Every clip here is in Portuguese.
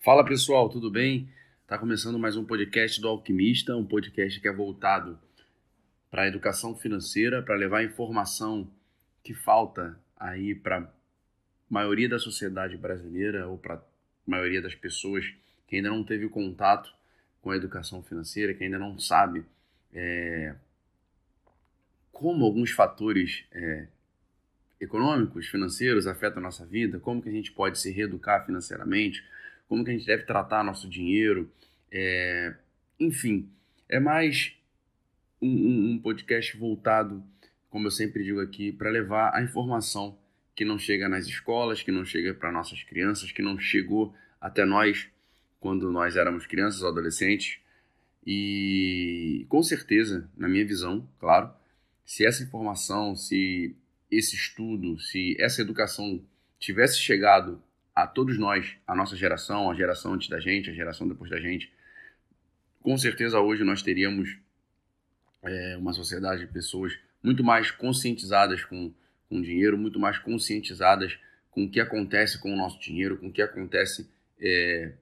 Fala pessoal, tudo bem? Tá começando mais um podcast do Alquimista, um podcast que é voltado para a educação financeira, para levar informação que falta aí para a maioria da sociedade brasileira ou para a maioria das pessoas que ainda não teve contato com a educação financeira, que ainda não sabe é, como alguns fatores é, econômicos, financeiros afetam a nossa vida, como que a gente pode se reeducar financeiramente, como que a gente deve tratar nosso dinheiro, é, enfim, é mais um, um, podcast voltado, como eu sempre digo aqui, para levar a informação que não chega nas escolas, que não chega para nossas crianças, que não chegou até nós quando nós éramos crianças ou adolescentes. E com certeza, na minha visão, claro, se essa informação, se esse estudo, se essa educação tivesse chegado a todos nós, a nossa geração, a geração antes da gente, a geração depois da gente, com certeza hoje nós teríamos é, uma sociedade de pessoas muito mais conscientizadas com, com dinheiro, muito mais conscientizadas com o que acontece com o nosso dinheiro, com o que acontece é,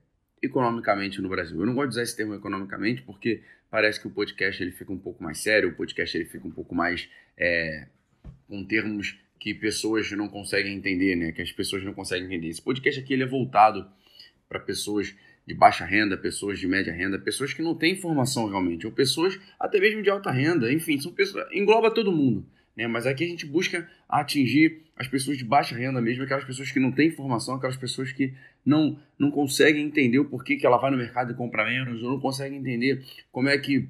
economicamente no Brasil. Eu não gosto de usar esse termo economicamente porque parece que o podcast ele fica um pouco mais sério, o podcast ele fica um pouco mais é, com termos que pessoas não conseguem entender, né? Que as pessoas não conseguem entender. Esse podcast aqui ele é voltado para pessoas de baixa renda, pessoas de média renda, pessoas que não têm informação realmente, ou pessoas até mesmo de alta renda, enfim, são pessoas, engloba todo mundo, né? Mas aqui a gente busca atingir as pessoas de baixa renda mesmo, aquelas pessoas que não têm informação, aquelas pessoas que não não conseguem entender o porquê que ela vai no mercado e compra menos, ou não conseguem entender como é que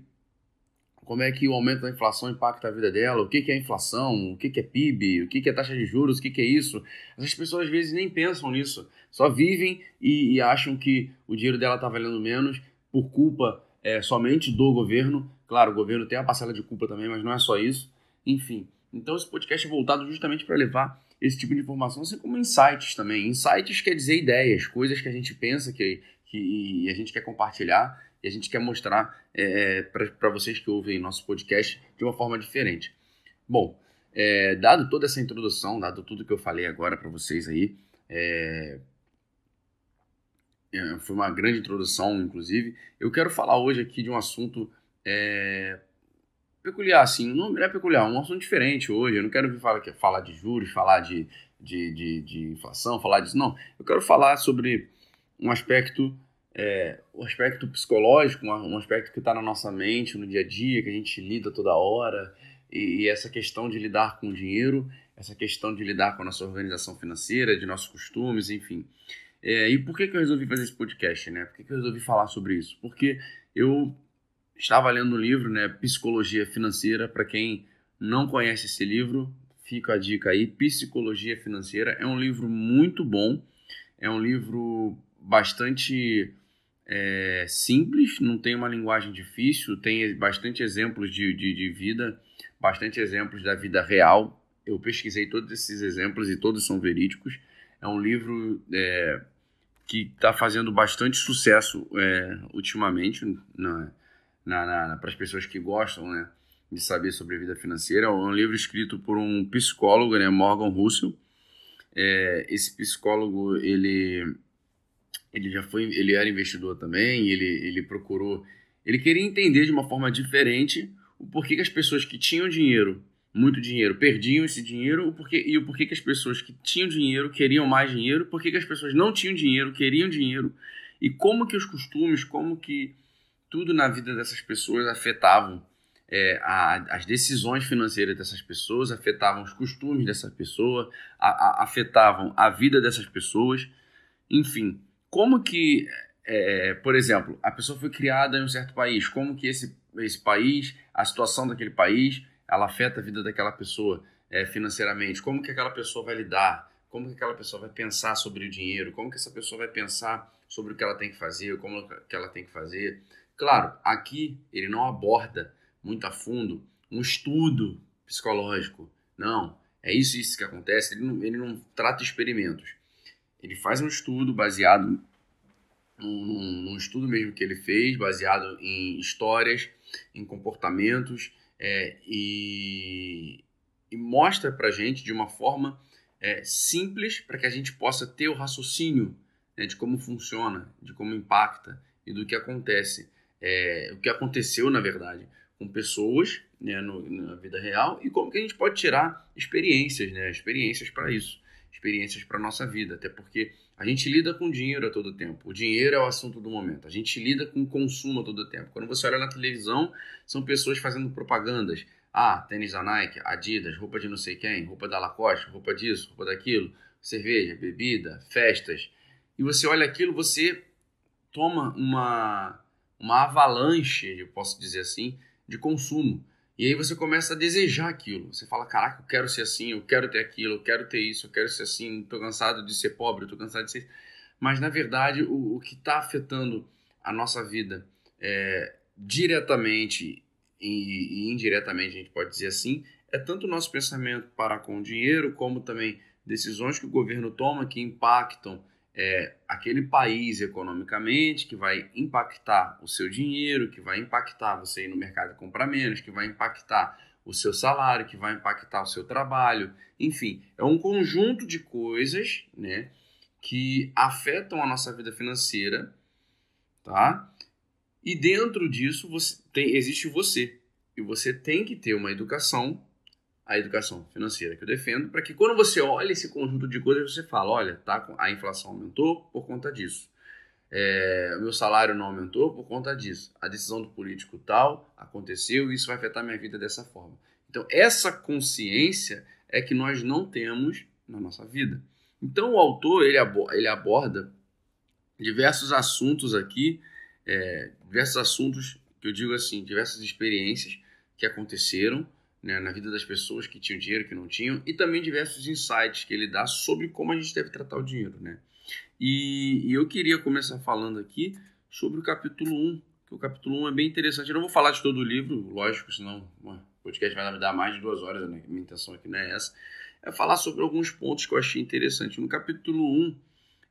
como é que o aumento da inflação impacta a vida dela, o que, que é inflação, o que, que é PIB, o que, que é taxa de juros, o que, que é isso. Essas pessoas às vezes nem pensam nisso, só vivem e, e acham que o dinheiro dela está valendo menos por culpa é, somente do governo. Claro, o governo tem a parcela de culpa também, mas não é só isso. Enfim, então esse podcast é voltado justamente para levar esse tipo de informação, assim como insights também. Insights quer dizer ideias, coisas que a gente pensa que, que a gente quer compartilhar a gente quer mostrar é, é para vocês que ouvem nosso podcast de uma forma diferente. Bom, é, dado toda essa introdução, dado tudo que eu falei agora para vocês aí, é, é, foi uma grande introdução, inclusive. Eu quero falar hoje aqui de um assunto é, peculiar, assim, não é peculiar, um assunto diferente hoje. Eu não quero falar, falar de juros, falar de, de, de, de inflação, falar disso, não. Eu quero falar sobre um aspecto é, o aspecto psicológico, um aspecto que está na nossa mente, no dia a dia, que a gente lida toda hora, e, e, essa questão de lidar com o dinheiro, essa questão de lidar com a nossa organização financeira, de nossos costumes, enfim. É, e por que, que eu resolvi fazer esse podcast, né? Por que, que eu resolvi falar sobre isso? Porque eu estava lendo um livro, né, Psicologia Financeira, para quem não conhece esse livro, fica a dica aí, Psicologia Financeira, é um livro muito bom, é um livro bastante é simples, não tem uma linguagem difícil, tem bastante exemplos de, de, de, vida, bastante exemplos da vida real. Eu pesquisei todos esses exemplos e todos são verídicos. É um livro é, que está fazendo bastante sucesso é, ultimamente na, na, na para as pessoas que gostam né, de saber sobre vida financeira. É um livro escrito por um psicólogo, né, Morgan Russell. É, esse psicólogo ele ele já foi, ele era investidor também, ele, ele procurou, ele queria entender de uma forma diferente o porquê que as pessoas que tinham dinheiro, muito dinheiro, perdiam esse dinheiro, o porquê, e o porquê que as pessoas que tinham dinheiro queriam mais dinheiro, porquê que as pessoas não tinham dinheiro, queriam dinheiro, e como que os costumes, como que tudo na vida dessas pessoas afetavam é, a, as decisões financeiras dessas pessoas, afetavam os costumes dessa pessoa, a, a, afetavam a vida dessas pessoas, enfim como que, é, por exemplo, a pessoa foi criada em um certo país, como que esse, esse país, a situação daquele país, ela afeta a vida daquela pessoa é, financeiramente, como que aquela pessoa vai lidar, como que aquela pessoa vai pensar sobre o dinheiro, como que essa pessoa vai pensar sobre o que ela tem que fazer, como que ela tem que fazer. Claro, aqui ele não aborda muito a fundo um estudo psicológico. Não, é isso isso que acontece. Ele não, ele não trata experimentos. Ele faz um estudo baseado num, num estudo mesmo que ele fez, baseado em histórias, em comportamentos, é, e, e mostra para gente de uma forma é, simples para que a gente possa ter o raciocínio né, de como funciona, de como impacta e do que acontece, é, o que aconteceu na verdade com pessoas né, no, na vida real e como que a gente pode tirar experiências, né, experiências para isso, experiências para nossa vida, até porque a gente lida com dinheiro a todo tempo. O dinheiro é o assunto do momento. A gente lida com consumo a todo tempo. Quando você olha na televisão, são pessoas fazendo propagandas. Ah, tênis da Nike, Adidas, roupa de não sei quem, roupa da Lacoste, roupa disso, roupa daquilo, cerveja, bebida, festas. E você olha aquilo, você toma uma, uma avalanche, eu posso dizer assim, de consumo. E aí você começa a desejar aquilo. Você fala, caraca, eu quero ser assim, eu quero ter aquilo, eu quero ter isso, eu quero ser assim, estou cansado de ser pobre, estou cansado de ser... Mas, na verdade, o, o que está afetando a nossa vida é, diretamente e, e, indiretamente, a gente pode dizer assim, é tanto o nosso pensamento para com o dinheiro, como também decisões que o governo toma que impactam é, aquele país economicamente, que vai impactar o seu dinheiro, que vai impactar você ir no mercado comprar menos, que vai impactar o seu salário, que vai impactar o seu trabalho, enfim, é um conjunto de coisas, né, que afetam a nossa vida financeira, tá? E dentro disso você tem, existe você e você tem que ter uma educação a educação financeira que eu defendo, para que quando você olha esse conjunto de coisas, você fala, olha, tá, a inflação aumentou por conta disso. É, o meu salário não aumentou por conta disso. A decisão do político tal aconteceu e isso vai afetar minha vida dessa forma. Então, essa consciência é que nós não temos na nossa vida. Então, o autor ele, ele aborda diversos assuntos aqui, é, diversos assuntos que eu digo assim, diversas experiências que aconteceram né, na vida das pessoas que tinham dinheiro, que não tinham, e também diversos insights que ele dá sobre como a gente deve tratar o dinheiro. Né? E, e eu queria começar falando aqui sobre o capítulo 1, que o capítulo 1 é bem interessante. Eu não vou falar de todo o livro, lógico, senão o podcast vai me dar mais de duas horas, né? minha intenção aqui não é essa. É falar sobre alguns pontos que eu achei interessante. No capítulo 1,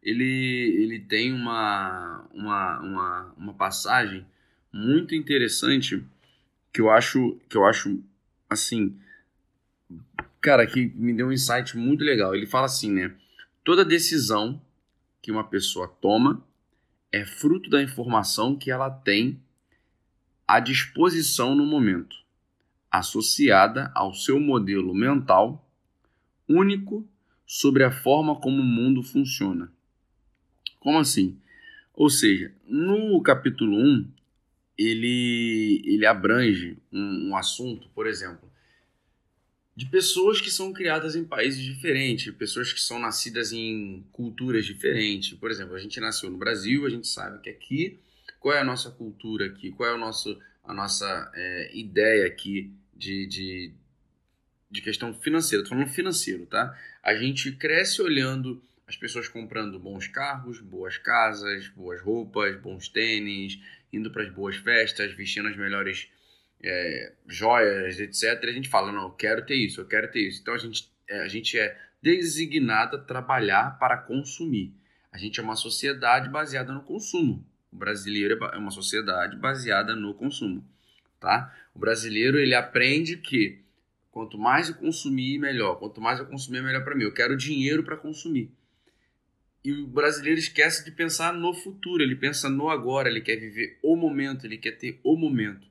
ele, ele tem uma, uma, uma, uma passagem muito interessante que eu acho que eu acho assim, cara, que me deu um insight muito legal. Ele fala assim, né? Toda decisão que uma pessoa toma é fruto da informação que ela tem à disposição no momento, associada ao seu modelo mental único sobre a forma como o mundo funciona. Como assim? Ou seja, no capítulo 1, ele, ele abrange um, um assunto, por exemplo, de pessoas que são criadas em países diferentes, pessoas que são nascidas em culturas diferentes. Por exemplo, a gente nasceu no Brasil, a gente sabe que aqui, qual é a nossa cultura aqui, qual é o nosso, a nossa é, ideia aqui de, de, de questão financeira. Estou falando financeiro, tá? A gente cresce olhando as pessoas comprando bons carros, boas casas, boas roupas, bons tênis, indo para as boas festas, vestindo as melhores é, joias, etc. a gente fala, não, eu quero ter isso, eu quero ter isso. Então a gente, é, a gente é designado a trabalhar para consumir. A gente é uma sociedade baseada no consumo. O brasileiro é, é uma sociedade baseada no consumo, tá? O brasileiro ele aprende que quanto mais eu consumir, melhor. Quanto mais eu consumir, melhor para mim. Eu quero dinheiro para consumir. E o brasileiro esquece de pensar no futuro, ele pensa no agora, ele quer viver o momento, ele quer ter o momento.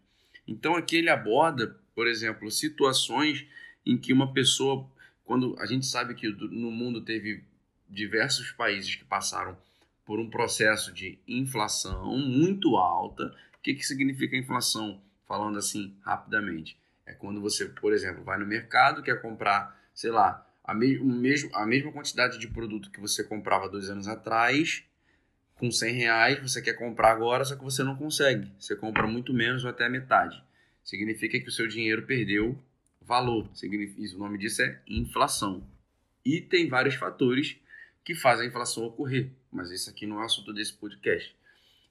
Então aqui ele aborda, por exemplo, situações em que uma pessoa, quando a gente sabe que no mundo teve diversos países que passaram por um processo de inflação muito alta. O que, que significa inflação? Falando assim rapidamente, é quando você, por exemplo, vai no mercado, quer comprar, sei lá, a, me mesmo, a mesma quantidade de produto que você comprava dois anos atrás, com 100 reais, você quer comprar agora, só que você não consegue. Você compra muito menos ou até a metade. Significa que o seu dinheiro perdeu valor. Significa, o nome disso é inflação. E tem vários fatores que fazem a inflação ocorrer, mas isso aqui não é assunto desse podcast.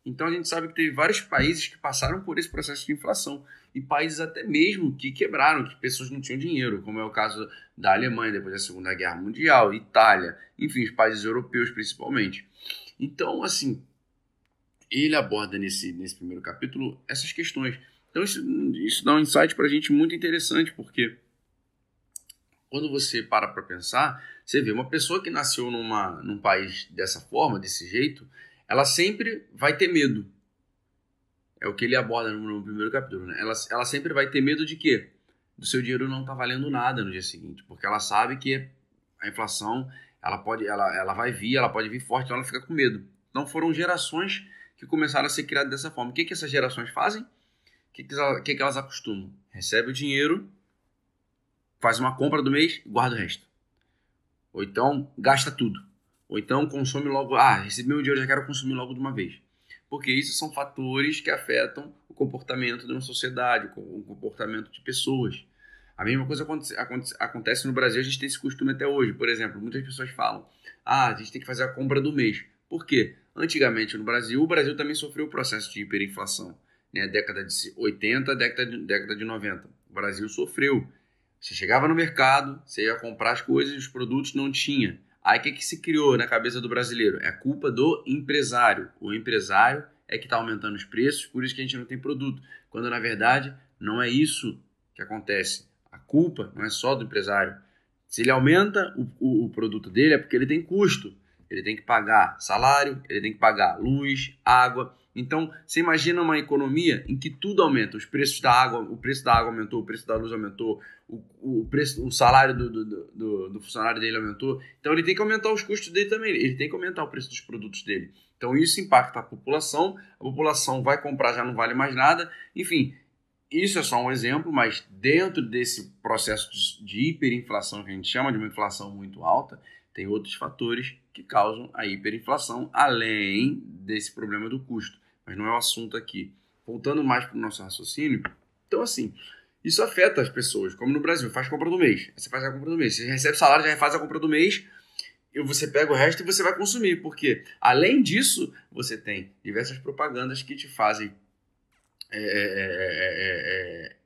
Então a gente sabe que teve vários países que passaram por esse processo de inflação e países até mesmo que quebraram, que pessoas não tinham dinheiro, como é o caso da Alemanha depois da Segunda Guerra Mundial, Itália, enfim, os países europeus principalmente. Então, assim, ele aborda nesse, nesse primeiro capítulo essas questões. Então isso, isso dá um insight para a gente muito interessante, porque quando você para para pensar, você vê uma pessoa que nasceu numa, num país dessa forma, desse jeito, ela sempre vai ter medo. É o que ele aborda no, no primeiro capítulo, né? Ela, ela sempre vai ter medo de quê? Do seu dinheiro não tá valendo nada no dia seguinte, porque ela sabe que a inflação, ela pode, ela, ela vai vir, ela pode vir forte, então ela fica com medo. Então foram gerações que começaram a ser criadas dessa forma. O que, que essas gerações fazem? O que, que, que, que elas acostumam? Recebe o dinheiro, faz uma compra do mês guarda o resto. Ou então gasta tudo. Ou então consome logo. Ah, recebi meu dinheiro, já quero consumir logo de uma vez. Porque isso são fatores que afetam o comportamento de uma sociedade, o comportamento de pessoas. A mesma coisa acontece, acontece no Brasil, a gente tem esse costume até hoje. Por exemplo, muitas pessoas falam: ah, a gente tem que fazer a compra do mês. Por quê? Antigamente no Brasil, o Brasil também sofreu o processo de hiperinflação. Né? Década de 80, década de, década de 90. O Brasil sofreu. Você chegava no mercado, você ia comprar as coisas e os produtos não tinha. Aí o que, que se criou na cabeça do brasileiro? É culpa do empresário. O empresário é que está aumentando os preços, por isso que a gente não tem produto. Quando na verdade não é isso que acontece. A culpa não é só do empresário. Se ele aumenta o, o, o produto dele é porque ele tem custo. Ele tem que pagar salário, ele tem que pagar luz, água, então, você imagina uma economia em que tudo aumenta, os preços da água, o preço da água aumentou, o preço da luz aumentou, o, o, preço, o salário do, do, do, do, funcionário dele aumentou. Então, ele tem que aumentar os custos dele também, ele tem que aumentar o preço dos produtos dele. Então, isso impacta a população, a população vai comprar, já não vale mais nada. Enfim, isso é só um exemplo, mas dentro desse processo de hiperinflação, que a gente chama de uma inflação muito alta, tem outros fatores que causam a hiperinflação, além desse problema do custo mas não é o assunto aqui. Voltando mais para o nosso raciocínio, então assim, isso afeta as pessoas, como no Brasil, faz compra do mês. Você faz a compra do mês. Você recebe salário, já faz a compra do mês, e você pega o resto e você vai consumir. Porque, além disso, você tem diversas propagandas que te fazem é, é, é,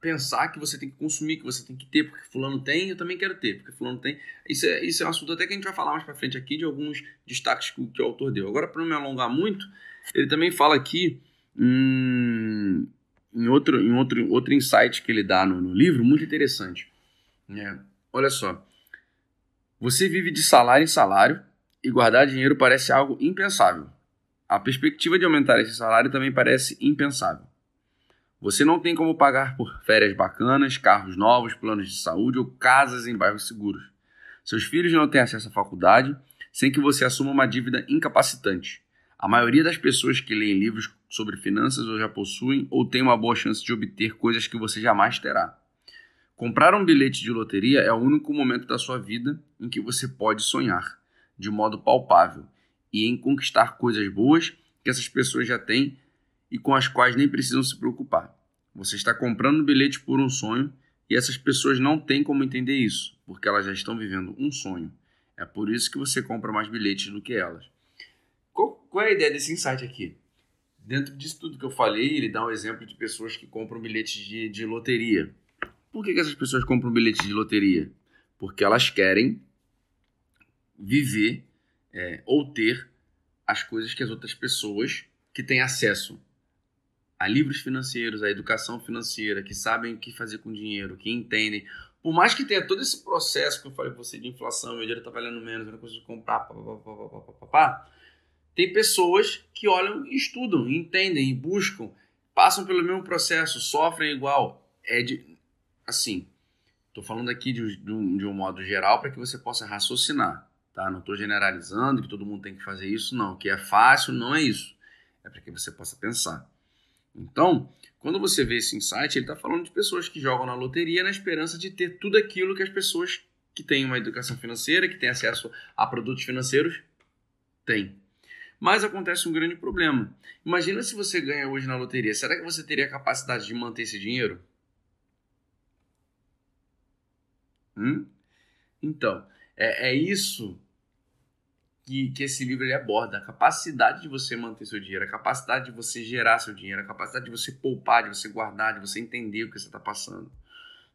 pensar que você tem que consumir, que você tem que ter, porque fulano tem, eu também quero ter, porque fulano tem. Isso é, isso é um assunto até que a gente vai falar mais para frente aqui de alguns destaques que, que o autor deu. Agora, para não me alongar muito, ele também fala aqui hum, em, outro, em outro, outro insight que ele dá no, no livro, muito interessante. É, olha só. Você vive de salário em salário e guardar dinheiro parece algo impensável. A perspectiva de aumentar esse salário também parece impensável. Você não tem como pagar por férias bacanas, carros novos, planos de saúde ou casas em bairros seguros. Seus filhos não têm acesso à faculdade sem que você assuma uma dívida incapacitante. A maioria das pessoas que leem livros sobre finanças ou já possuem ou tem uma boa chance de obter coisas que você jamais terá. Comprar um bilhete de loteria é o único momento da sua vida em que você pode sonhar, de modo palpável, e em conquistar coisas boas que essas pessoas já têm e com as quais nem precisam se preocupar. Você está comprando um bilhete por um sonho e essas pessoas não têm como entender isso, porque elas já estão vivendo um sonho. É por isso que você compra mais bilhetes do que elas. Qual é a ideia desse insight aqui? Dentro disso tudo que eu falei, ele dá um exemplo de pessoas que compram bilhetes de, de loteria. Por que, que essas pessoas compram bilhetes de loteria? Porque elas querem viver é, ou ter as coisas que as outras pessoas que têm acesso a livros financeiros, a educação financeira, que sabem o que fazer com dinheiro, que entendem. Por mais que tenha todo esse processo que eu falei para você de inflação, meu dinheiro está valendo menos, eu não consigo comprar, pá, pá, pá, pá, pá, pá, tem pessoas que olham, estudam, entendem e buscam, passam pelo mesmo processo, sofrem igual. É de, assim, estou falando aqui de, de, um, de um modo geral para que você possa raciocinar, tá? Não estou generalizando que todo mundo tem que fazer isso, não. Que é fácil, não é isso. É para que você possa pensar. Então, quando você vê esse insight, ele está falando de pessoas que jogam na loteria na esperança de ter tudo aquilo que as pessoas que têm uma educação financeira, que têm acesso a produtos financeiros, têm. Mas acontece um grande problema. Imagina se você ganha hoje na loteria. Será que você teria a capacidade de manter esse dinheiro? Hum? Então, é, é isso que, que esse livro ele aborda. A capacidade de você manter seu dinheiro, a capacidade de você gerar seu dinheiro, a capacidade de você poupar, de você guardar, de você entender o que você está passando.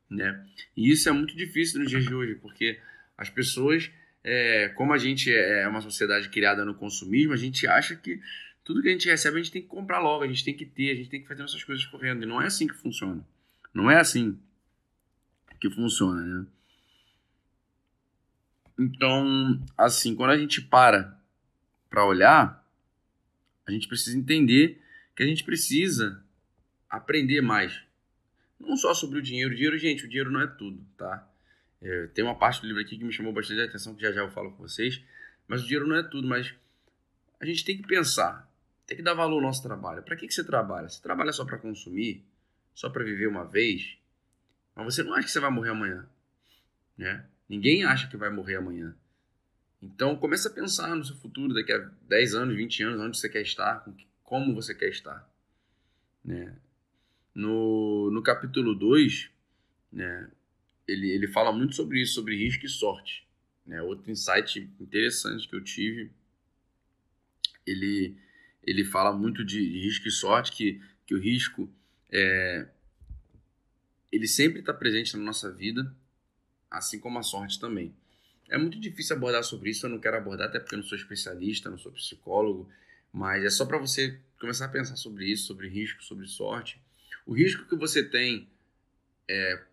Né? E isso é muito difícil nos dias de hoje, porque as pessoas é, como a gente é, é uma sociedade criada no consumismo, a gente acha que tudo que a gente recebe a gente tem que comprar logo, a gente tem que ter, a gente tem que fazer nossas coisas correndo. E não é assim que funciona. Não é assim que funciona, né? Então, assim, quando a gente para para olhar, a gente precisa entender que a gente precisa aprender mais. Não só sobre o dinheiro. O dinheiro, gente, o dinheiro não é tudo, tá? É, tem uma parte do livro aqui que me chamou bastante atenção, que já já eu falo com vocês. Mas o dinheiro não é tudo, mas a gente tem que pensar, tem que dar valor ao nosso trabalho. Para que, que você trabalha? Você trabalha só para consumir? Só para viver uma vez? Mas você não acha que você vai morrer amanhã, né? Ninguém acha que vai morrer amanhã. Então, comece a pensar no seu futuro, daqui a 10 anos, 20 anos, onde você quer estar, como você quer estar. Né? No, no capítulo 2, né, ele, ele fala muito sobre isso, sobre risco e sorte. Né? Outro insight interessante que eu tive, ele, ele fala muito de, risco e sorte, que, que o risco é, ele sempre está presente na nossa vida, assim como a sorte também. É muito difícil abordar sobre isso, eu não quero abordar, até porque eu não sou especialista, não sou psicólogo, mas é só para você começar a pensar sobre isso, sobre risco, sobre sorte. O risco que você tem é,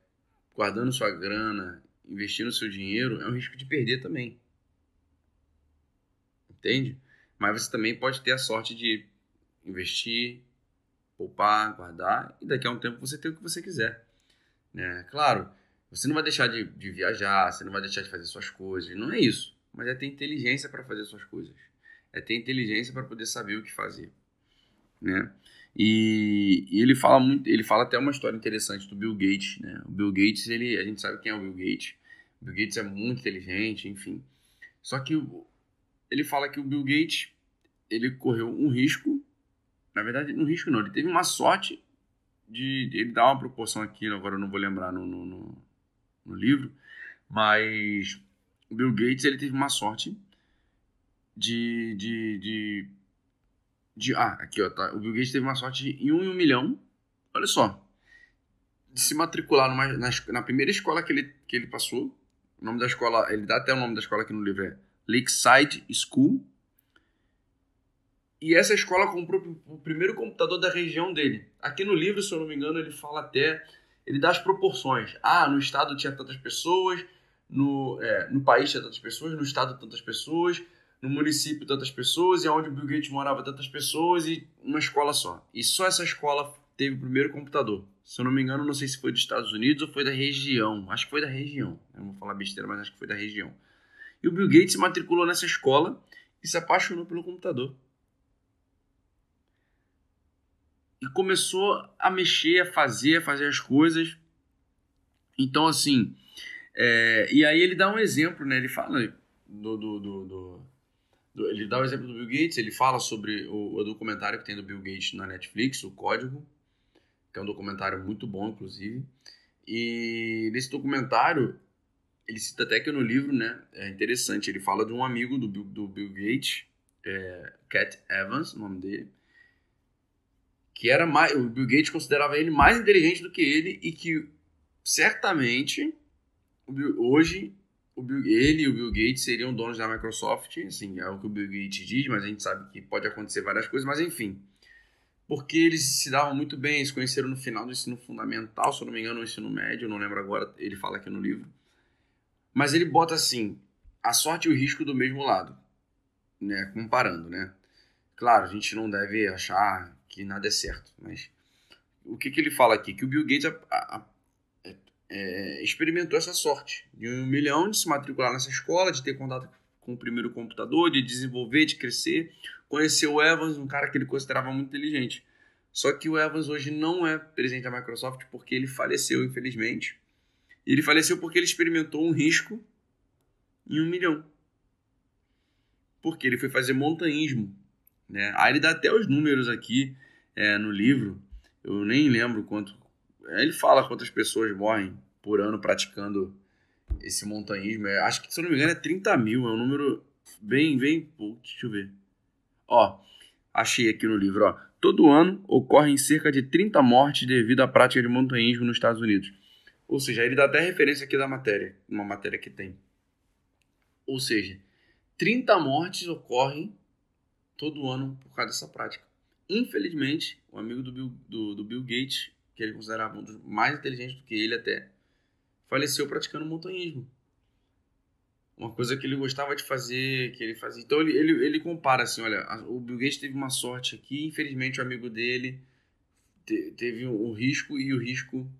guardando sua grana, investindo seu dinheiro, é um risco de perder também. Entende? Mas você também pode ter a sorte de investir, poupar, guardar e daqui a um tempo você ter o que você quiser. Né? Claro, você não vai deixar de, de viajar, você não vai deixar de fazer suas coisas, não é isso. Mas é ter inteligência para fazer suas coisas. É ter inteligência para poder saber o que fazer. Né? E, e, ele fala muito, ele fala até uma história interessante do Bill Gates, né? O Bill Gates, ele, a gente sabe quem é o Bill Gates. O Bill Gates é muito inteligente, enfim. Só que ele fala que o Bill Gates, ele correu um risco, na verdade, um risco não, ele teve uma sorte de, ele dá uma proporção aqui, agora eu não vou lembrar no, no, no, no livro, mas o Bill Gates ele teve uma sorte de, de, de, de ah, aqui ó, tá, o Bill Gates teve uma sorte em um em um milhão, olha só, de se matricular numa, na, na primeira escola que ele, que ele passou, o nome da escola, ele dá até o nome da escola aqui no livro, é Lakeside School, e essa escola comprou o primeiro computador da região dele. Aqui no livro, se eu não me engano, ele fala até. Ele dá as proporções. Ah, no estado tinha tantas pessoas, no, é, no país tinha tantas pessoas, no estado tantas pessoas, no município tantas pessoas, e onde o Bill Gates morava tantas pessoas, e uma escola só. E só essa escola teve o primeiro computador. Se eu não me engano, não sei se foi dos Estados Unidos ou foi da região. Acho que foi da região. Eu não vou falar besteira, mas acho que foi da região. E o Bill Gates se matriculou nessa escola e se apaixonou pelo computador. e começou a mexer, a fazer, a fazer as coisas. Então, assim, é, e aí ele dá um exemplo, né? Ele fala do, do, do, do, ele dá o exemplo do Bill Gates, ele fala sobre o, o, documentário que tem do Bill Gates na Netflix, o Código, que é um documentário muito bom, inclusive. E nesse documentário, ele cita até que no livro, né? É interessante, ele fala de um amigo do, do Bill Gates, é, Cat Evans, o nome dele, que era mais, o Bill Gates considerava ele mais inteligente do que ele e que certamente hoje o Bill, ele e o Bill Gates seriam donos da Microsoft, assim, é o que o Bill Gates diz, mas a gente sabe que pode acontecer várias coisas, mas enfim. Porque eles se davam muito bem, se conheceram no final do ensino fundamental, se eu não me engano, no ensino médio, não lembro agora, ele fala aqui no livro. Mas ele bota assim, a sorte e o risco do mesmo lado, né, comparando, né? Claro, a gente não deve achar que nada é certo. Mas o que, que ele fala aqui? Que o Bill Gates é, experimentou essa sorte de um milhão de se matricular nessa escola, de ter contato com o primeiro computador, de desenvolver, de crescer. Conheceu o Evans, um cara que ele considerava muito inteligente. Só que o Evans hoje não é presidente da Microsoft porque ele faleceu, infelizmente. Ele faleceu porque ele experimentou um risco em um milhão. Porque ele foi fazer montanhismo. Né? Aí ele dá até os números aqui é, no livro, eu nem lembro quanto. É, ele fala quantas pessoas morrem por ano praticando esse montanhismo. É, acho que, se eu não me engano, é 30 mil. É um número bem, bem. Deixa eu ver. Ó, achei aqui no livro. Ó. Todo ano ocorrem cerca de 30 mortes devido à prática de montanhismo nos Estados Unidos. Ou seja, ele dá até referência aqui da matéria, uma matéria que tem. Ou seja, 30 mortes ocorrem todo ano por causa dessa prática. Infelizmente, o amigo do Bill, do, do Bill Gates, que ele considerava um dos mais inteligentes do que ele até, faleceu praticando montanhismo. uma coisa que ele gostava de fazer, que ele fazia. Então ele, ele, ele compara assim, olha, o Bill Gates teve uma sorte aqui, infelizmente o amigo dele te, teve um, um, risco e o risco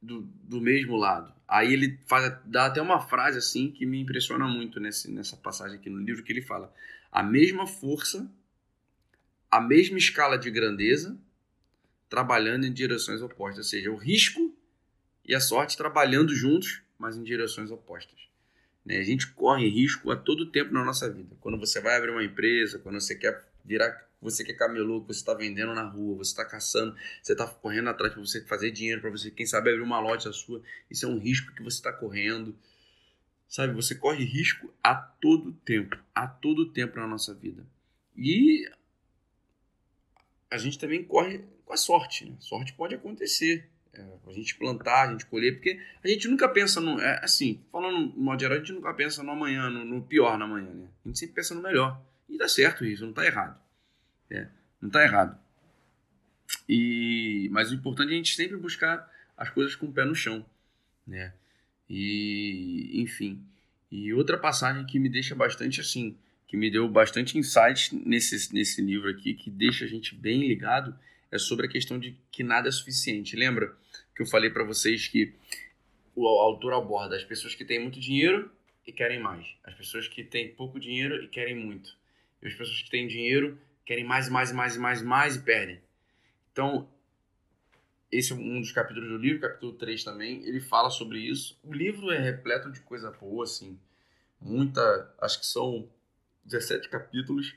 do, do mesmo lado. Aí ele faz, dá até uma frase assim que me impressiona muito nesse, nessa passagem aqui no livro que ele fala: a mesma força, a mesma escala de grandeza, trabalhando em direções opostas, ou seja, o risco e a sorte trabalhando juntos mas em direções opostas. Né? A gente corre risco a todo tempo na nossa vida. Quando você vai abrir uma empresa, quando você quer virar, você quer camelô, você está vendendo na rua, você está caçando, você está correndo atrás para você fazer dinheiro, para você, quem sabe, abrir uma loja sua. Isso é um risco que você está correndo. Sabe, você corre risco a todo tempo, a todo tempo na nossa vida. E a gente também corre com a sorte. Né? Sorte pode acontecer. É, a gente plantar, a gente colher, porque a gente nunca pensa no. É, assim, falando no modo geral, a gente nunca pensa no amanhã, no, no, pior na manhã, né? A gente sempre pensa no melhor. E dá certo isso, não está errado. É, não está errado. E, mas o importante é a gente sempre buscar as coisas com o pé no chão, né? E, enfim. E outra passagem que me deixa bastante assim, que me deu bastante insight nesse, nesse livro aqui, que deixa a gente bem ligado, é sobre a questão de que nada é suficiente. Lembra que eu falei para vocês que o autor aborda as pessoas que têm muito dinheiro e querem mais, as pessoas que têm pouco dinheiro e querem muito, e as pessoas que têm dinheiro querem mais, mais, mais, mais, mais e perdem. Então, esse é um dos capítulos do livro, capítulo 3 também, ele fala sobre isso. O livro é repleto de coisa boa, assim, muita, acho que são 17 capítulos.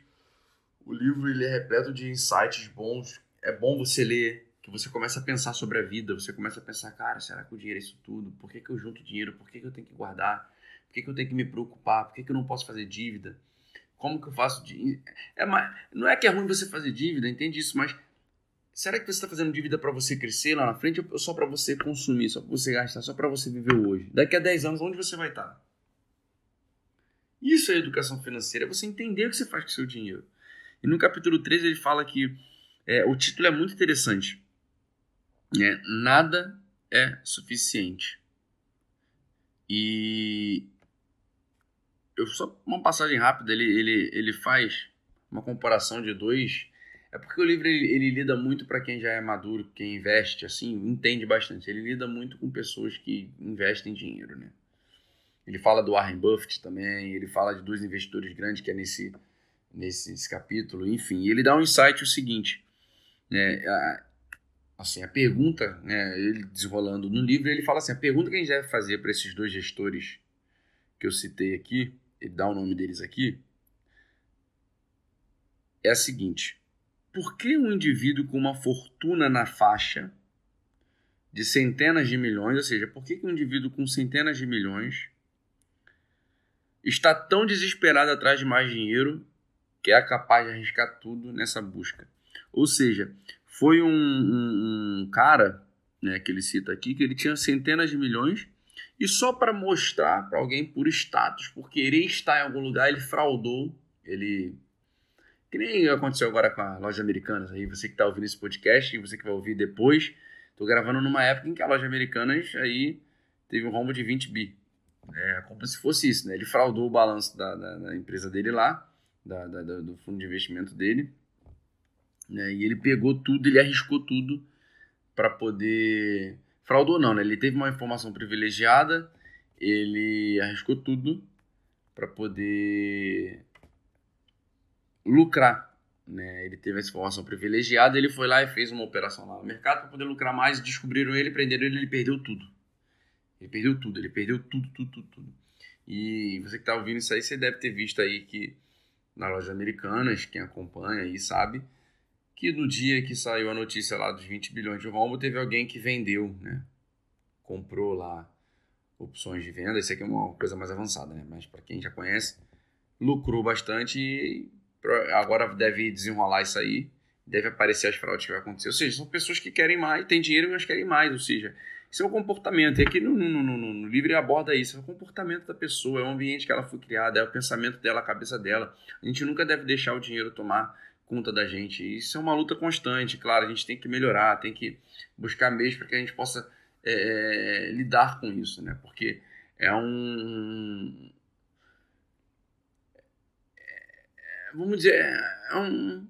O livro ele é repleto de insights bons, é bom você ler, que você começa a pensar sobre a vida, você começa a pensar, cara, será que o dinheiro é isso tudo? Por que, que eu junto dinheiro? Por que, que eu tenho que guardar? Por que, que eu tenho que me preocupar? Por que, que eu não posso fazer dívida? Como que eu faço? É, não é que é ruim você fazer dívida, entende isso, mas será que você está fazendo dívida para você crescer lá na frente ou só para você consumir, só para você gastar, só para você viver hoje? Daqui a 10 anos, onde você vai estar? Isso é educação financeira, é você entender o que você faz com o seu dinheiro. E no capítulo 3 ele fala que é, o título é muito interessante. É, nada é suficiente. E eu só uma passagem rápida, ele, ele, ele faz uma comparação de dois. É porque o livro ele, ele lida muito para quem já é maduro, quem investe, assim, entende bastante. Ele lida muito com pessoas que investem dinheiro, né? Ele fala do Warren Buffett também, ele fala de dois investidores grandes que é nesse, nesse, nesse capítulo, enfim. ele dá um insight o seguinte: né, a, assim, a pergunta, né, ele desenrolando no livro, ele fala assim, a pergunta que a gente deve fazer para esses dois gestores que eu citei aqui, ele dá o nome deles aqui, é a seguinte, por que um indivíduo com uma fortuna na faixa de centenas de milhões, ou seja, por que um indivíduo com centenas de milhões está tão desesperado atrás de mais dinheiro que é capaz de arriscar tudo nessa busca? Ou seja, foi um, um, um cara né, que ele cita aqui que ele tinha centenas de milhões e só para mostrar para alguém por status, por querer estar em algum lugar, ele fraudou, ele que nem aconteceu agora com a loja Americanas aí, você que está ouvindo esse podcast e você que vai ouvir depois, tô gravando numa época em que a loja Americanas aí teve um rombo de 20 bi. É como se fosse isso, né? Ele fraudou o balanço da, da, da empresa dele lá, da, da, do fundo de investimento dele, né? E ele pegou tudo, ele arriscou tudo para poder. Fraudou não, né? Ele teve uma informação privilegiada, ele arriscou tudo para poder lucrar. Né? Ele teve essa informação privilegiada, ele foi lá e fez uma operação lá no mercado para poder lucrar mais. Descobriram ele, prenderam ele, ele perdeu tudo. Ele perdeu tudo, ele perdeu tudo, tudo, tudo, tudo. E você que está ouvindo isso aí, você deve ter visto aí que na loja americanas, quem acompanha aí sabe, que no dia que saiu a notícia lá dos 20 bilhões de rombo, teve alguém que vendeu, né? Comprou lá opções de venda. Isso aqui é uma coisa mais avançada, né? Mas para quem já conhece, lucrou bastante e agora deve desenrolar isso aí. Deve aparecer as fraudes que vai acontecer. Ou seja, são pessoas que querem mais, têm dinheiro, mas querem mais. Ou seja, isso é um comportamento. E aqui no, no, no, no livro aborda isso. É o comportamento da pessoa, é o ambiente que ela foi criada, é o pensamento dela, a cabeça dela. A gente nunca deve deixar o dinheiro tomar conta da gente. Isso é uma luta constante, claro, a gente tem que melhorar, tem que buscar meios para que a gente possa é, lidar com isso, né? Porque é um. É, vamos dizer, é, um,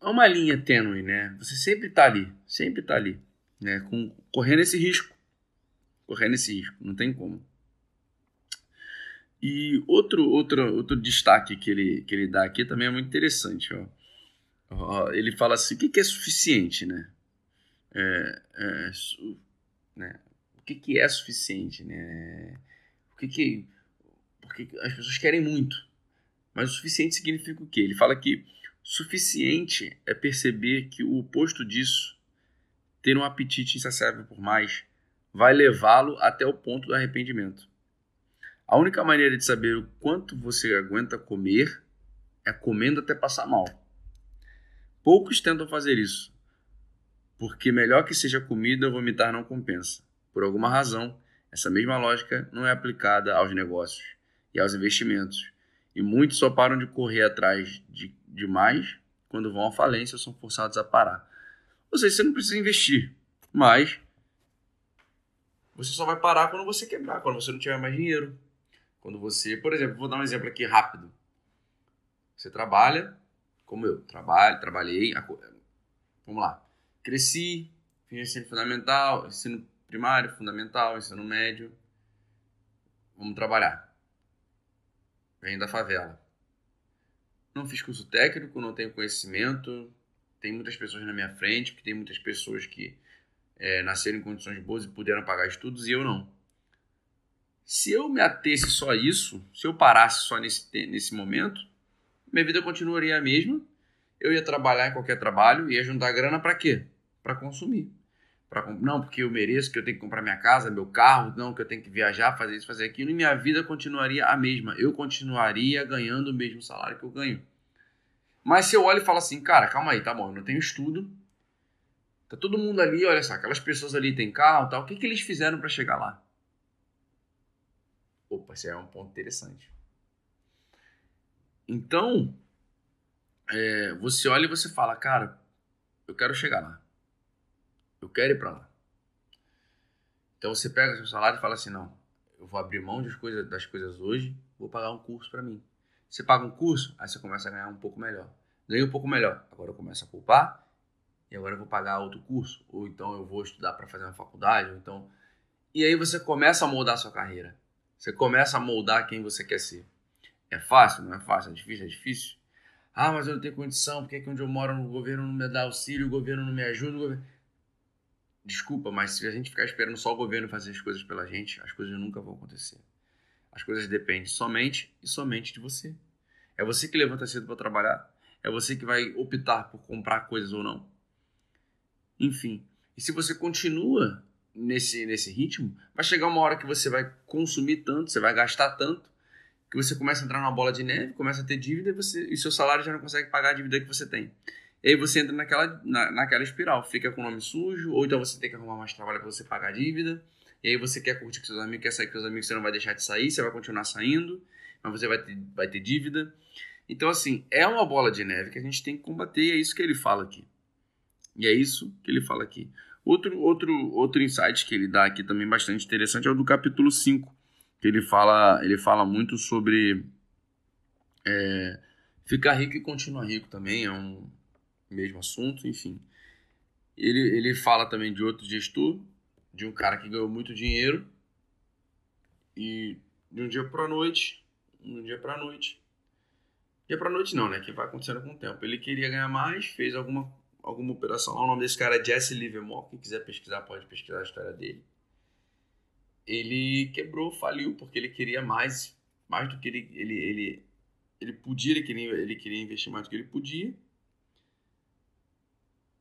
é uma linha tênue, né? Você sempre está ali, sempre está ali, né? Com, correndo esse risco. Correndo esse risco, não tem como. E outro, outro, outro destaque que ele, que ele dá aqui também é muito interessante. Ó. Ele fala assim: o que, que é suficiente, né? É, é, su, né? O que, que é suficiente, né? O que, que. Porque as pessoas querem muito. Mas o suficiente significa o quê? Ele fala que suficiente é perceber que o oposto disso, ter um apetite insaciável por mais, vai levá-lo até o ponto do arrependimento. A única maneira de saber o quanto você aguenta comer é comendo até passar mal. Poucos tentam fazer isso, porque melhor que seja comida, vomitar não compensa. Por alguma razão, essa mesma lógica não é aplicada aos negócios e aos investimentos, e muitos só param de correr atrás de, mais quando vão à falência ou são forçados a parar. Ou seja, você não precisa investir, mas você só vai parar quando você quebrar, quando você não tiver mais dinheiro. Quando você, por exemplo, vou dar um exemplo aqui rápido. Você trabalha, como eu, trabalho, trabalhei, vamos lá. Cresci, fiz ensino fundamental, ensino primário, fundamental, ensino médio. Vamos trabalhar. Venho da favela. Não fiz curso técnico, não tenho conhecimento. Tem muitas pessoas na minha frente, porque tem muitas pessoas que é, nasceram em condições boas e puderam pagar estudos e eu não. Se eu me atesse só a isso, se eu parasse só nesse, nesse momento, minha vida continuaria a mesma. Eu ia trabalhar em qualquer trabalho, ia juntar grana para quê? Para consumir. Pra, não, porque eu mereço, que eu tenho que comprar minha casa, meu carro, não, que eu tenho que viajar, fazer isso, fazer aquilo, e minha vida continuaria a mesma. Eu continuaria ganhando o mesmo salário que eu ganho. Mas se eu olho e falo assim, cara, calma aí, tá bom, eu não tenho estudo, tá todo mundo ali, olha só, aquelas pessoas ali têm carro tal, o que, que eles fizeram para chegar lá? Opa, esse é um ponto interessante. Então, é, você olha e você fala, cara, eu quero chegar lá. Eu quero ir para lá. Então você pega seu salário e fala assim, não, eu vou abrir mão das coisas, das coisas hoje, vou pagar um curso para mim. Você paga um curso, aí você começa a ganhar um pouco melhor. Ganhei um pouco melhor, agora eu começo a poupar e agora eu vou pagar outro curso, ou então eu vou estudar para fazer uma faculdade, ou então e aí você começa a moldar a sua carreira. Você começa a moldar quem você quer ser. É fácil? Não é fácil. É difícil? É difícil. Ah, mas eu não tenho condição. Por que, que onde eu moro o governo não me dá auxílio, o governo não me ajuda? Governo... Desculpa, mas se a gente ficar esperando só o governo fazer as coisas pela gente, as coisas nunca vão acontecer. As coisas dependem somente e somente de você. É você que levanta cedo para trabalhar. É você que vai optar por comprar coisas ou não. Enfim. E se você continua nesse, nesse ritmo, vai chegar uma hora que você vai consumir tanto, você vai gastar tanto, que você começa a entrar numa bola de neve, começa a ter dívida e, você, e seu salário já não consegue pagar a dívida que você tem. E aí você entra naquela, na, naquela espiral, fica com o nome sujo, ou então você tem que arrumar mais trabalho para você pagar a dívida, e aí você quer curtir com seus amigos, quer sair com seus amigos, você não vai deixar de sair, você vai continuar saindo, mas você vai ter, vai ter dívida. Então, assim, é uma bola de neve que a gente tem que combater, é isso que ele fala aqui. E é isso que ele fala aqui. Outro, outro, outro insight que ele dá aqui também bastante interessante é o do capítulo 5, que ele fala, ele fala muito sobre é, ficar rico e continuar rico também, é um mesmo assunto, enfim. Ele, ele fala também de outro gestor, de um cara que ganhou muito dinheiro e de um dia para noite, um dia para noite, dia para noite não, né, que vai acontecendo com o tempo. Ele queria ganhar mais, fez alguma alguma operação O nome desse cara é Jesse Livermore. Quem quiser pesquisar, pode pesquisar a história dele. Ele quebrou, faliu, porque ele queria mais, mais do que ele, ele, ele, ele podia, ele queria, ele queria investir mais do que ele podia.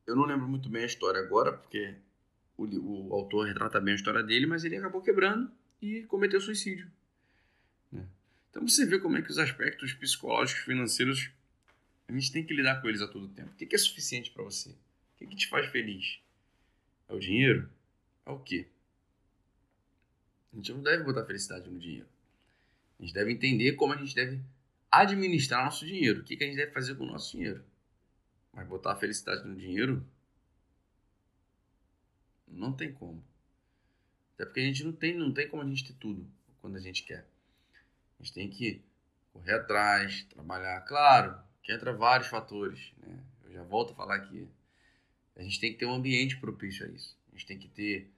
Eu não lembro muito bem a história agora, porque o, o autor retrata bem a história dele, mas ele acabou quebrando e cometeu suicídio. Né? Então você vê como é que os aspectos psicológicos financeiros a gente tem que lidar com eles a todo tempo. O que é suficiente para você? O que, te faz feliz? É o dinheiro? É o quê? A gente não deve botar felicidade no dinheiro. A gente deve entender como a gente deve administrar nosso dinheiro. O que, que a gente deve fazer com o nosso dinheiro. Mas botar a felicidade no dinheiro não tem como. Até porque a gente não tem, não tem como a gente ter tudo quando a gente quer. A gente tem que correr atrás, trabalhar. Claro que entra vários fatores. Né? Eu já volto a falar aqui. A gente tem que ter um ambiente propício a isso. A gente tem que ter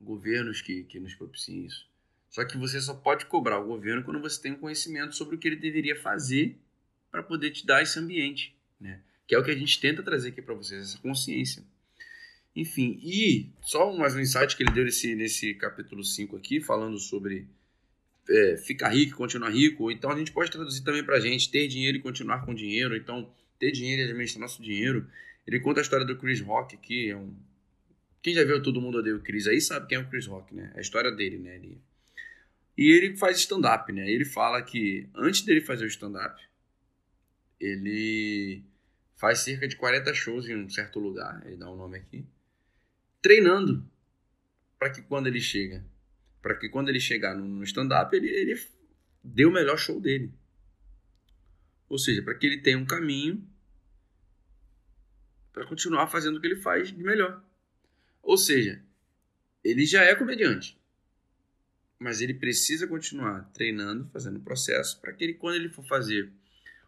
governos que, que nos propiciem isso. Só que você só pode cobrar o governo quando você tem um conhecimento sobre o que ele deveria fazer para poder te dar esse ambiente, né? Que é o que a gente tenta trazer aqui para vocês, essa consciência. Enfim, e só mais um insight que ele deu nesse, nesse capítulo 5 aqui, falando sobre é, ficar rico, continuar rico. Então a gente pode traduzir também para a gente ter dinheiro e continuar com dinheiro. Então, ter dinheiro e administrar nosso dinheiro. Ele conta a história do Chris Rock, que é um. Quem já viu Todo Mundo Odeia o Chris aí sabe quem é o Chris Rock, né? É a história dele, né? Ele... E ele faz stand-up, né? Ele fala que antes dele fazer o stand-up, ele faz cerca de 40 shows em um certo lugar, ele dá um nome aqui, treinando para que quando ele chega, para que quando ele chegar no stand-up, ele, ele dê o melhor show dele. Ou seja, para que ele tenha um caminho para continuar fazendo o que ele faz de melhor. Ou seja, ele já é comediante, mas ele precisa continuar treinando, fazendo o processo, para que ele, quando ele for fazer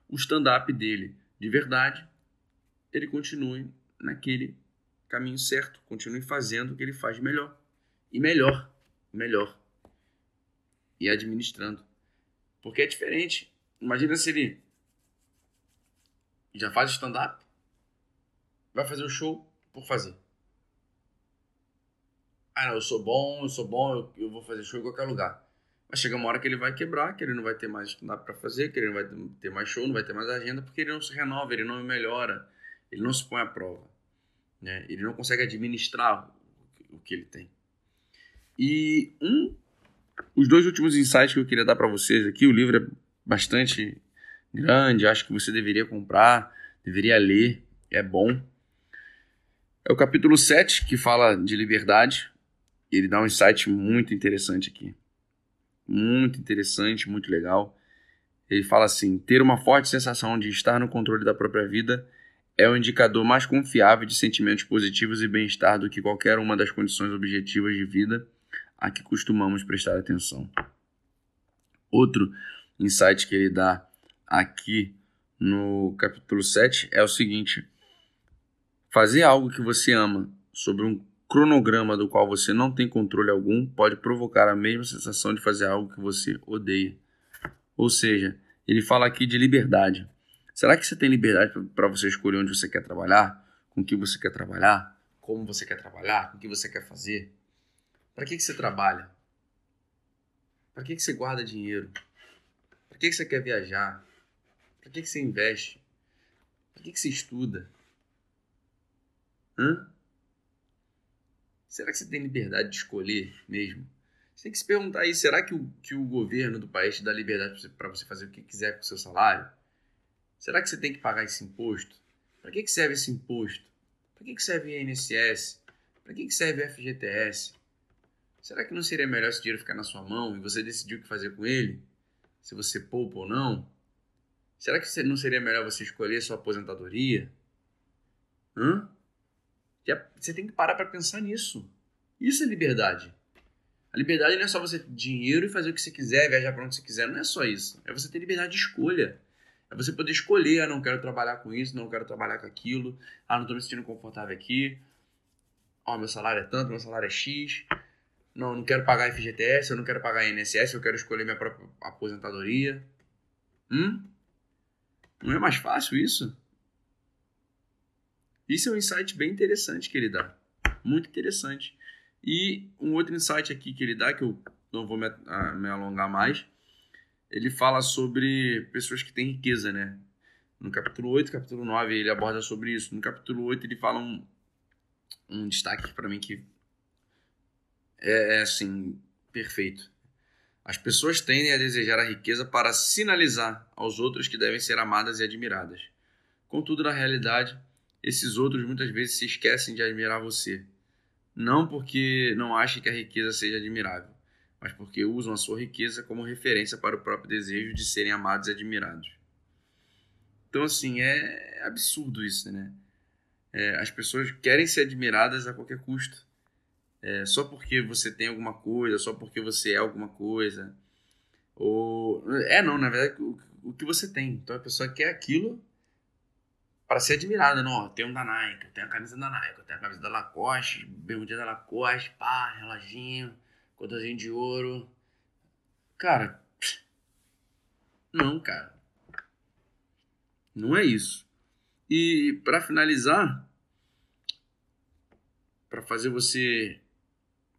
o stand-up dele de verdade, ele continue naquele caminho certo, continue fazendo o que ele faz melhor. E melhor, melhor. E administrando. Porque é diferente. Imagina se ele já faz stand-up, vai fazer o show por fazer. Ah, não, eu sou bom, eu sou bom, eu, eu vou fazer show em qualquer lugar. Mas chega uma hora que ele vai quebrar, que ele não vai ter mais stand-up para fazer, que ele não vai ter mais show, não vai ter mais agenda, porque ele não se renova, ele não melhora, ele não se põe à prova. Né? Ele não consegue administrar o que ele tem. E um, os dois últimos insights que eu queria dar para vocês aqui, o livro é bastante grande, acho que você deveria comprar, deveria ler, é bom. É o capítulo 7, que fala de liberdade. Ele dá um insight muito interessante aqui. Muito interessante, muito legal. Ele fala assim: ter uma forte sensação de estar no controle da própria vida é o indicador mais confiável de sentimentos positivos e bem-estar do que qualquer uma das condições objetivas de vida a que costumamos prestar atenção. Outro insight que ele dá aqui no capítulo 7 é o seguinte: fazer algo que você ama sobre um cronograma do qual você não tem controle algum pode provocar a mesma sensação de fazer algo que você odeia. Ou seja, ele fala aqui de liberdade. Será que você tem liberdade para você escolher onde você quer trabalhar, com que você quer trabalhar, como você quer trabalhar, o que você quer fazer? Para que, que você trabalha? Para que, que você guarda dinheiro? Para que, que você quer viajar? Para que, que você investe? Para que, que você estuda? Hã? Será que você tem liberdade de escolher mesmo? Você tem que se perguntar aí, será que o, que o governo do país te dá liberdade para você fazer o que quiser com o seu salário? Será que você tem que pagar esse imposto? Para que, que serve esse imposto? Para que, que serve o INSS? Para que, que serve o FGTS? Será que não seria melhor esse dinheiro ficar na sua mão e você decidir o que fazer com ele? Se você poupa ou não? Será que não seria melhor você escolher sua aposentadoria? Hã? Você tem que parar para pensar nisso. Isso é liberdade. A liberdade não é só você ter dinheiro e fazer o que você quiser, viajar para onde você quiser. Não é só isso. É você ter liberdade de escolha. É você poder escolher, ah, não quero trabalhar com isso, não quero trabalhar com aquilo, ah, não estou me sentindo confortável aqui, ó, oh, meu salário é tanto, meu salário é X, não, não quero pagar FGTS, eu não quero pagar INSS, eu quero escolher minha própria aposentadoria. Hum? Não é mais fácil isso? Isso é um insight bem interessante que ele dá. Muito interessante. E um outro insight aqui que ele dá, que eu não vou me, me alongar mais, ele fala sobre pessoas que têm riqueza, né? No capítulo 8, capítulo 9, ele aborda sobre isso. No capítulo 8, ele fala um, um destaque para mim que é, é, assim, perfeito. As pessoas tendem a desejar a riqueza para sinalizar aos outros que devem ser amadas e admiradas. Contudo, na realidade, esses outros muitas vezes se esquecem de admirar você. Não porque não achem que a riqueza seja admirável, mas porque usam a sua riqueza como referência para o próprio desejo de serem amados e admirados. Então, assim, é absurdo isso, né? É, as pessoas querem ser admiradas a qualquer custo. É, só porque você tem alguma coisa, só porque você é alguma coisa. Ou. É, não, na verdade, o, o que você tem. Então a pessoa quer aquilo para ser admirada. Não, tenho um da Nike, eu tenho a camisa da Nike, eu tenho a camisa da Lacoste, bermudinha da Lacoste, pá, reloginho, cordãozinho de ouro. Cara, não, cara. Não é isso. E para finalizar, para fazer você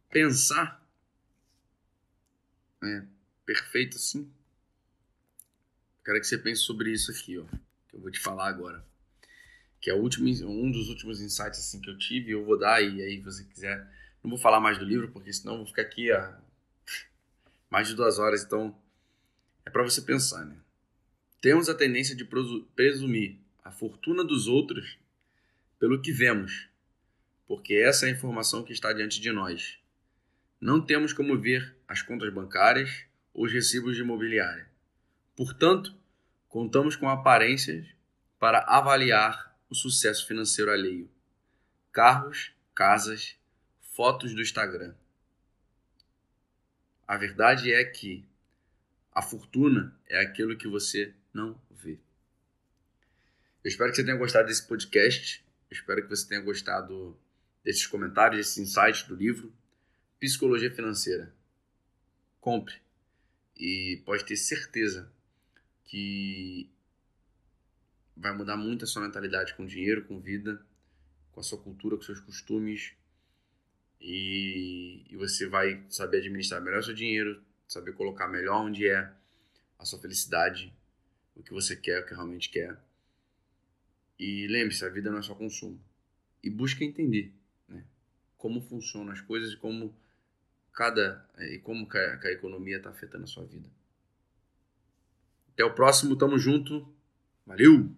pensar, é perfeito assim. Quero que você pense sobre isso aqui, ó, que eu vou te falar agora. Que é último, um dos últimos insights assim que eu tive, eu vou dar e aí você quiser, não vou falar mais do livro porque senão eu vou ficar aqui a mais de duas horas, então é para você pensar, né? Temos a tendência de presumir a fortuna dos outros pelo que vemos, porque essa é a informação que está diante de nós. Não temos como ver as contas bancárias ou os recibos de imobiliária. Portanto, contamos com aparências para avaliar o sucesso financeiro alheio. Carros, casas, fotos do Instagram. A verdade é que a fortuna é aquilo que você não vê. Eu espero que você tenha gostado desse podcast. Eu espero que você tenha gostado desses comentários, desses insights do livro Psicologia Financeira. Compre. E pode ter certeza que vai mudar muito a sua mentalidade com dinheiro, com vida, com a sua cultura, com seus costumes. E, e você vai saber administrar melhor seu dinheiro, saber colocar melhor onde é a sua felicidade, o que você quer, o que realmente quer. E lembre-se, a vida não é só consumo. E busque entender né, como funcionam as coisas e como cada e como que a, que a economia está afetando a sua vida. Até o próximo, tamo junto. Valeu!